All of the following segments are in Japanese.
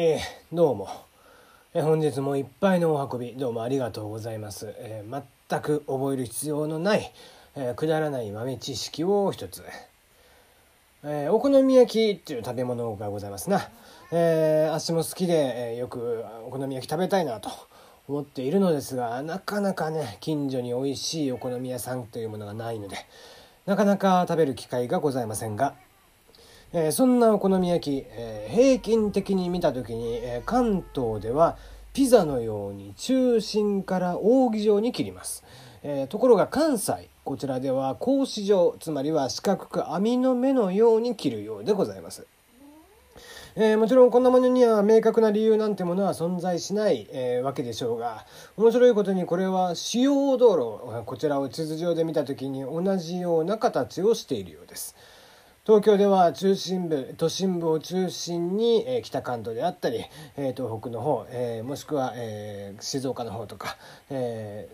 えー、どうも、えー、本日もいっぱいのお運びどうもありがとうございます、えー、全く覚える必要のない、えくだらない豆知識を一つ、えお好み焼きっていう食べ物がございますな、え私も好きで、えよくお好み焼き食べたいなと思っているのですがなかなかね近所に美味しいお好み屋さんというものがないのでなかなか食べる機会がございませんがえー、そんなお好み焼き、えー、平均的に見た時に、えー、関東ではピザのように中心から扇状に切ります、えところが関西こちらでは格子状つまりは四角く網の目のように切るようでございますえー、もちろんこんなものには明確な理由なんてものは存在しない、えー、わけでしょうが面白いことにこれは主要道路こちらを地図上で見た時に同じような形をしているようです。東京では中心部都心部を中心に、えー、北関東であったり、えー、東北の方、えー、もしくは、え静岡の方とか、え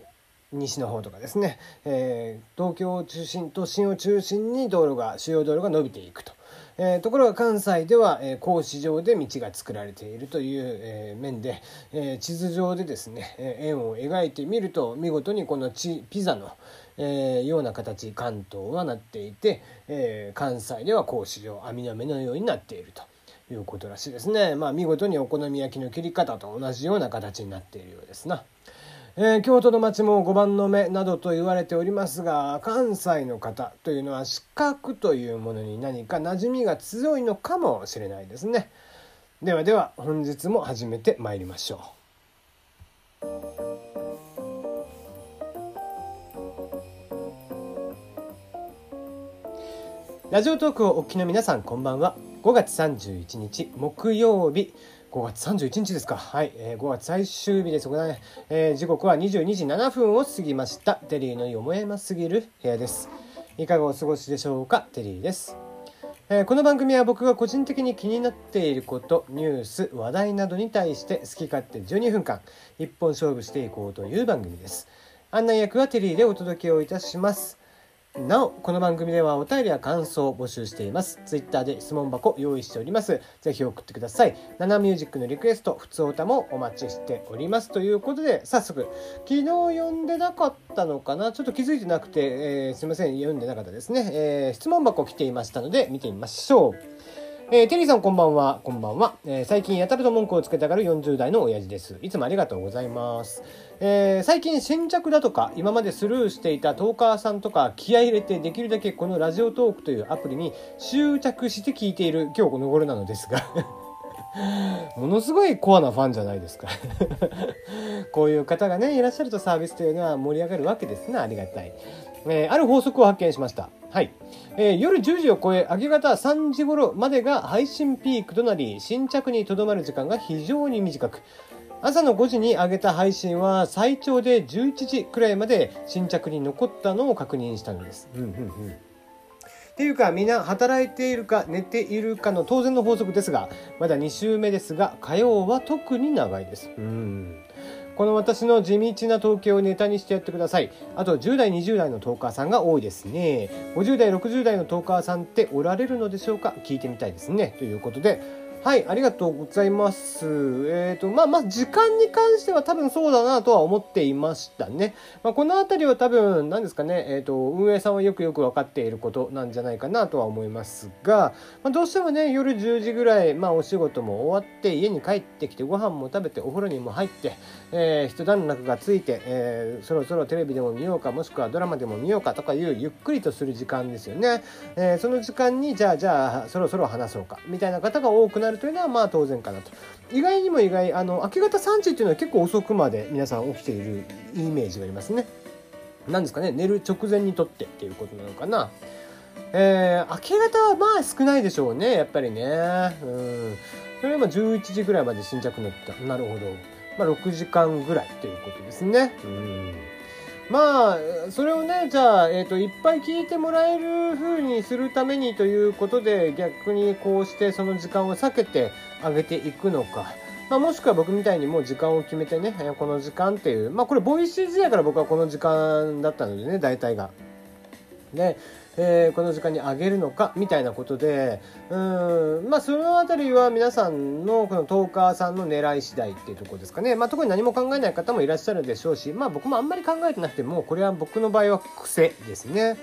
西の方とかですね、え東京を中心都心を中心に道路が主要道路が伸びていくと。えー、ところが関西では、えー、格子状で道が作られているという、えー、面で、えー、地図上でですね、えー、円を描いてみると見事にこのチピザの、えー、ような形関東はなっていて、えー、関西では格子状網の目のようになっていると。いうことらしいですね。まあ見事にお好み焼きの切り方と同じような形になっているようですな。えー、京都の町も5番の目などと言われておりますが関西の方というのは四角というものに何か馴染みが強いのかもしれないですねではでは本日も始めてまいりましょうラジオトークをお聞きの皆さんこんばんは5月31日木曜日5月31日ですか。はい。えー、5月最終日です。ねえー、時刻は22時7分を過ぎました。テリーのよもやますぎる部屋です。いかがお過ごしでしょうかテリーです。えー、この番組は僕が個人的に気になっていること、ニュース、話題などに対して好き勝手12分間、一本勝負していこうという番組です。案内役はテリーでお届けをいたします。なお、この番組ではお便りや感想を募集しています。ツイッターで質問箱用意しております。ぜひ送ってください。ナナミュージックのリクエスト、普通歌もお待ちしております。ということで、早速、昨日読んでなかったのかな？ちょっと気づいてなくて、えー、すいません、読んでなかったですね。えー、質問箱来ていましたので、見てみましょう。えー、テリーさんこんばんは。こんばんは。えー、最近やたらと文句をつけたがる40代の親父です。いつもありがとうございます。えー、最近新着だとか、今までスルーしていたトーカーさんとか、気合入れてできるだけこのラジオトークというアプリに執着して聞いている今日この頃なのですが ものすごいコアなファンじゃないですかこういう方がね、いらっしゃるとサービスというのは盛り上がるわけですね。ありがたい。えー、ある法則を発見しました。はい。えー、夜10時を超え、明け方3時頃までが配信ピークとなり、新着にとどまる時間が非常に短く、朝の5時に上げた配信は最長で11時くらいまで新着に残ったのを確認したのです。うんうんうんっていうかみんな働いているか寝ているかの当然の法則ですがまだ2週目ですが火曜は特に長いです。うんこの私の地道な統計をネタにしてやってください。あと10代、20代のトーカーさんが多いですね。50代、60代のトーカーさんっておられるのでしょうか？聞いてみたいですね。ということで、はい、ありがとうございます。えっ、ー、と、まあまあ、時間に関しては多分そうだなとは思っていましたね。まあ、このあたりは多分、何ですかね、えっ、ー、と、運営さんはよくよく分かっていることなんじゃないかなとは思いますが、まあ、どうしてもね、夜10時ぐらい、まあ、お仕事も終わって、家に帰ってきて、ご飯も食べて、お風呂にも入って、えー、一段落がついて、えー、そろそろテレビでも見ようか、もしくはドラマでも見ようかとかいう、ゆっくりとする時間ですよね。えー、その時間に、じゃあ、じゃあ、そろそろ話そうか、みたいな方が多くなるるというのはまあ当然かなと。意外にも意外、あの、明け方3時っていうのは結構遅くまで皆さん起きているイメージがありますね。なんですかね、寝る直前にとってっていうことなのかな。えー、明け方はまあ少ないでしょうね、やっぱりね。うん。それは11時ぐらいまで新着になった。なるほど。まあ6時間ぐらいということですね。うん。まあ、それをね、じゃあ、えっ、ー、と、いっぱい聞いてもらえる風にするためにということで、逆にこうしてその時間を避けてあげていくのか。まあ、もしくは僕みたいにもう時間を決めてね、この時間っていう、まあこれ Voicy 時代から僕はこの時間だったのでね、大体が。で、えー、この時間に上げるのかみたいなことでうんまあその辺りは皆さんのこのトーカーさんの狙い次第っていうところですかね、まあ、特に何も考えない方もいらっしゃるでしょうし、まあ、僕もあんまり考えてなくてもこれは僕の場合は癖ですね。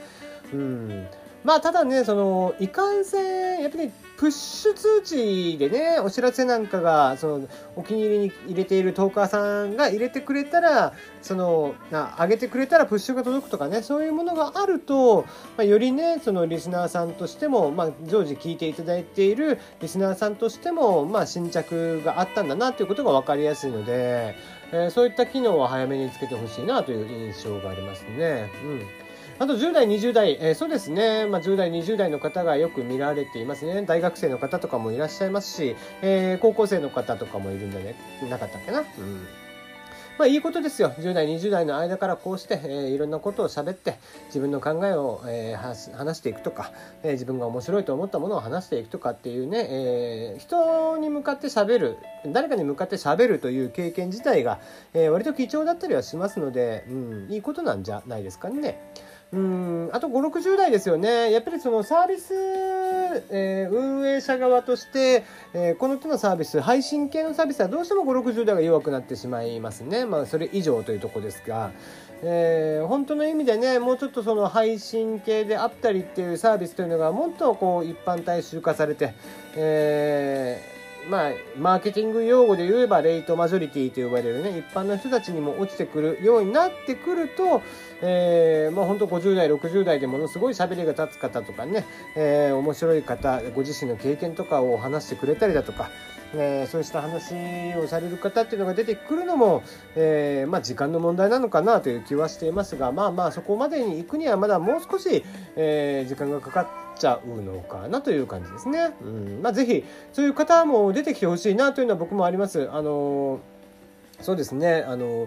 うんまあただねそのいかんせんやっぱりプッシュ通知でねお知らせなんかがそのお気に入りに入れているトーカーさんが入れてくれたらそのな上げてくれたらプッシュが届くとかねそういうものがあると、まあ、よりねそのリスナーさんとしても、まあ、常時聞いていただいているリスナーさんとしても、まあ、新着があったんだなということが分かりやすいので、えー、そういった機能は早めにつけてほしいなという印象がありますね。うんあと10代、20代、えー、そうですね、まあ、10代、20代の方がよく見られていますね。大学生の方とかもいらっしゃいますし、えー、高校生の方とかもいるんじゃね、なかったっけな？うんまあいいことですよ。10代、20代の間からこうして、えー、いろんなことを喋って、自分の考えを、えー、話していくとか、えー、自分が面白いと思ったものを話していくとかっていうね、えー、人に向かって喋る、誰かに向かって喋るという経験自体が、えー、割と貴重だったりはしますので、うん、いいことなんじゃないですかね。うんあと5、60代ですよね。やっぱりそのサービス、えー、運営者側として、えー、この手のサービス、配信系のサービスはどうしても5、60代が弱くなってしまいますね。まあ、それ以上というとこですが、えー、本当の意味でね、もうちょっとその配信系であったりっていうサービスというのがもっとこう一般大衆化されて、えーまあ、マーケティング用語で言えばレイトマジョリティと呼ばれるね、一般の人たちにも落ちてくるようになってくると、えー、まあ本当50代、60代でものすごい喋りが立つ方とかね、えー、面白い方、ご自身の経験とかを話してくれたりだとか、えー、そうした話をされる方っていうのが出てくるのも、えー、まあ、時間の問題なのかなという気はしていますがまあまあそこまでに行くにはまだもう少し、え、時間がかかってちゃうのかなという感じですね。うんまあ、ぜひそういう方も出てきてほしいなというのは僕もあります。あのそうですねあの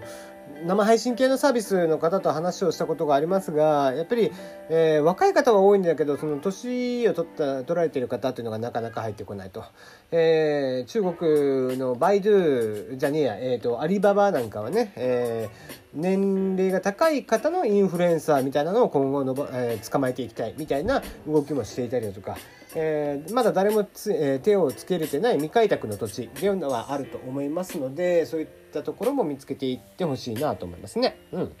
生配信系のサービスの方と話をしたことがありますがやっぱり、えー、若い方は多いんだけどその年を取った取られている方というのがなかなか入ってこないと、えー、中国のバイドゥじゃねえや、えーと、アリババなんかはね、えー、年齢が高い方のインフルエンサーみたいなのを今後のば、えー、捕まえていきたいみたいな動きもしていたりだとか、えー、まだ誰もつ、えー、手をつけれてない未開拓の土地というのはあると思いますのでそういったところも見つけていってほしいなと思いますね。うん。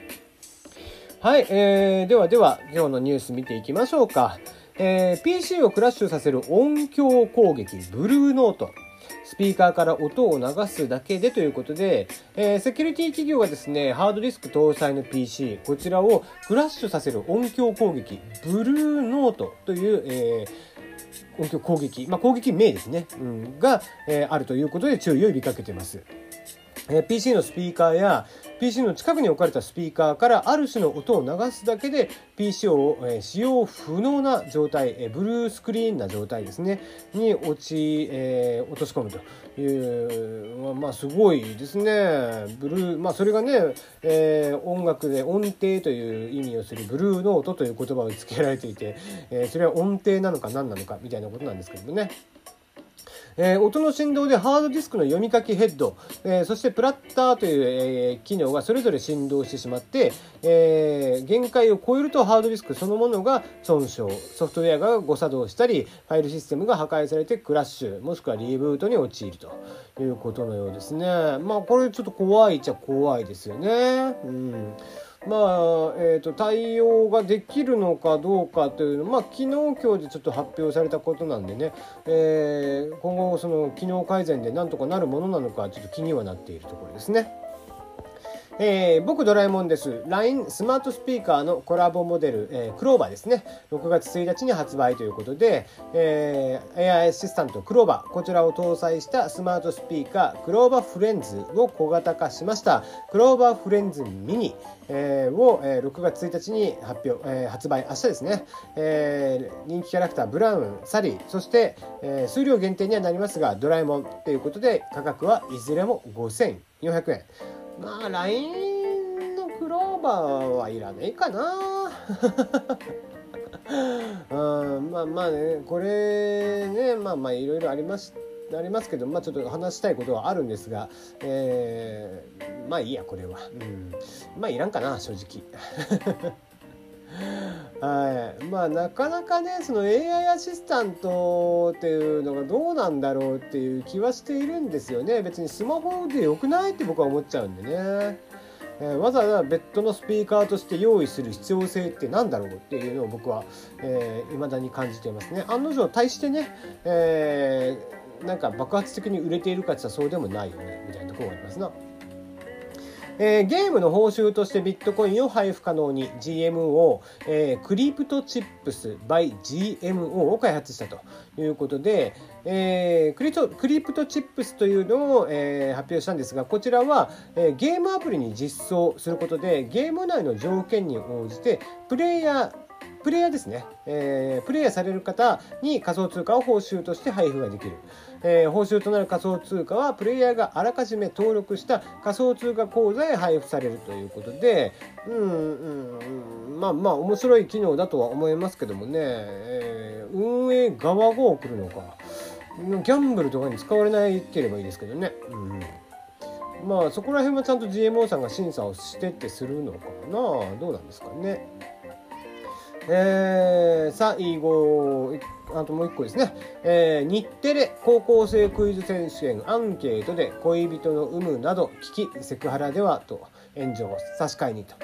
はい、えー、ではでは今日のニュース見ていきましょうか。えー、PC をクラッシュさせる音響攻撃、ブルーノート。スピーカーから音を流すだけでということで、えー、セキュリティ企業がですね、ハードディスク搭載の PC、こちらをクラッシュさせる音響攻撃、ブルーノートという、えー、音響攻撃、まあ、攻撃名ですね、うん、が、えー、あるということで注意を呼びかけています。え PC のスピーカーや PC の近くに置かれたスピーカーからある種の音を流すだけで PC を、え使用不能な状態、えブルースクリーンな状態ですねに落ち、えー、落とし込むというまあ、すごいですねブルーまあそれがね、えー、音楽で音程という意味をするブルーノートという言葉を付けられていて、えー、それは音程なのか何なのかみたいなことなんですけどもね。えー、音の振動でハードディスクの読み書きヘッド、えー、そしてプラッターという、えー、機能がそれぞれ振動してしまって、え限界を超えるとハードディスクそのものが損傷ソフトウェアが誤作動したりファイルシステムが破壊されてクラッシュもしくはリブートに陥るということのようですね。まあこれちょっと怖いっちゃ怖いですよね。うん。まあ、えーと、対応ができるのかどうかというのまあ昨日今日でちょっと発表されたことなんでね、えー、今後その機能改善でなんとかなるものなのかちょっと気にはなっているところですね。えー、僕ドラえもんです。LINE スマートスピーカーのコラボモデル、えー、クローバーですね。6月1日に発売ということで、えー、AI アシスタントクローバーこちらを搭載したスマートスピーカークローバーフレンズを小型化しました。クローバーフレンズミニ、えー、を、えー、6月1日に発表、えー、発売明日ですね、えー、人気キャラクターブラウンサリーそして、えー、数量限定にはなりますがドラえもんということで価格はいずれも5400円。まあ LINE のクローバーはいらねえかな。うん、まあまあねこれねまあまあいろいろありますありますけどまあちょっと話したいことはあるんですが、えー、まあいいやこれは、うん、まあいらんかな正直。はい、まあなかなかねその AI アシスタントっていうのがどうなんだろうっていう気はしているんですよね。別にスマホでよくないって僕は思っちゃうんでね、えー、わざわざ別途のスピーカーとして用意する必要性って何だろうっていうのを僕は、えー、未だに感じていますね。案の定対してね、えー、なんか爆発的に売れているかって言ったらそうでもないよねみたいなところがありますな。えー、ゲームの報酬としてビットコインを配布可能に GMO、えー、クリプトチップス by GMO を開発したということで、えー、クリトクリプトチップスというのを、えー、発表したんですがこちらは、えー、ゲームアプリに実装することでゲーム内の条件に応じてプレイヤープレイヤーですね、えー、プレイヤーされる方に仮想通貨を報酬として配布ができる、えー、報酬となる仮想通貨はプレイヤーがあらかじめ登録した仮想通貨口座へ配布されるということでうんうんまあまあ面白い機能だとは思いますけどもね、えー、運営側が送るのか。ギャンブルとかに使われなければいいですけどね。うん。まあそこら辺はちゃんと GMO さんが審査をしてってするのかな。どうなんですかね。えー、最後、あともう一個ですね。えー、日テレ高校生クイズ選手権アンケートで恋人の有無など聞きセクハラではと炎上を差し替えにと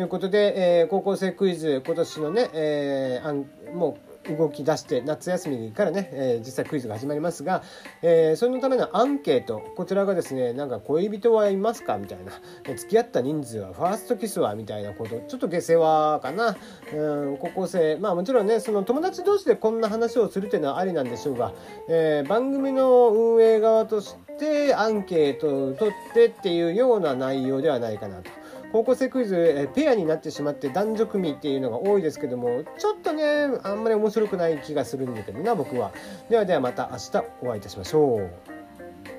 いうことで、えー、高校生クイズ今年のね、えー、もう動き出して夏休みからね、えー、実際クイズが始まりますが、えー、そのためのアンケートこちらがですねなんか恋人はいますかみたいな付き合った人数はファーストキスはみたいなことちょっと下世話かなうん高校生まあもちろんねその友達同士でこんな話をするっていうのはありなんでしょうが、えー、番組の運営側としてアンケートを取ってっていうような内容ではないかなと。高校生クイズ、えペアになってしまって男女組っていうのが多いですけどもちょっとねあんまり面白くない気がするんだけどな僕は。ではではまた明日お会いいたしましょう。